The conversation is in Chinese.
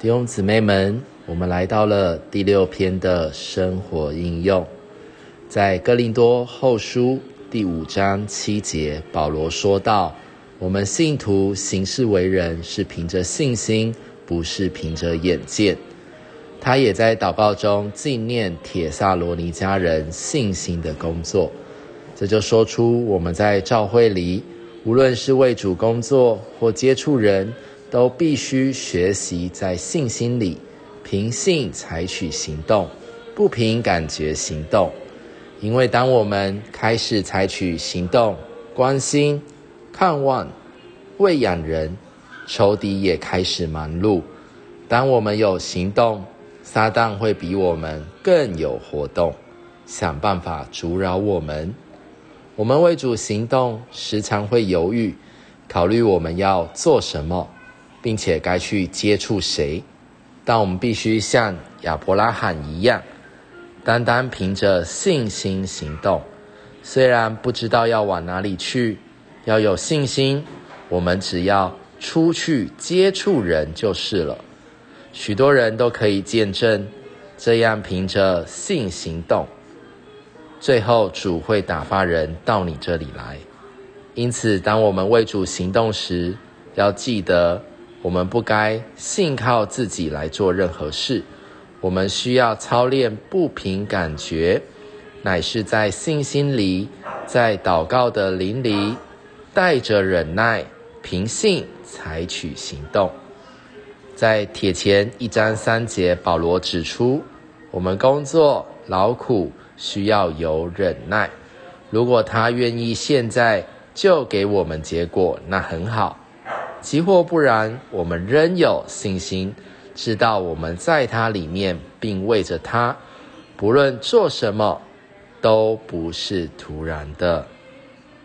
弟兄姊妹们，我们来到了第六篇的生活应用，在哥林多后书第五章七节，保罗说道：“我们信徒行事为人是凭着信心，不是凭着眼见。”他也在祷告中纪念铁萨罗尼家人信心的工作，这就说出我们在教会里，无论是为主工作或接触人。都必须学习在信心里凭信采取行动，不凭感觉行动。因为当我们开始采取行动，关心、看望、喂养人，仇敌也开始忙碌。当我们有行动，撒旦会比我们更有活动，想办法阻扰我们。我们为主行动，时常会犹豫，考虑我们要做什么。并且该去接触谁？但我们必须像亚伯拉罕一样，单单凭着信心行动。虽然不知道要往哪里去，要有信心。我们只要出去接触人就是了。许多人都可以见证，这样凭着信行动，最后主会打发人到你这里来。因此，当我们为主行动时，要记得。我们不该信靠自己来做任何事，我们需要操练不凭感觉，乃是在信心里，在祷告的灵里，带着忍耐，凭信采取行动。在铁前一章三节，保罗指出，我们工作劳苦需要有忍耐。如果他愿意现在就给我们结果，那很好。即或不然，我们仍有信心，知道我们在他里面，并为着他，不论做什么，都不是突然的。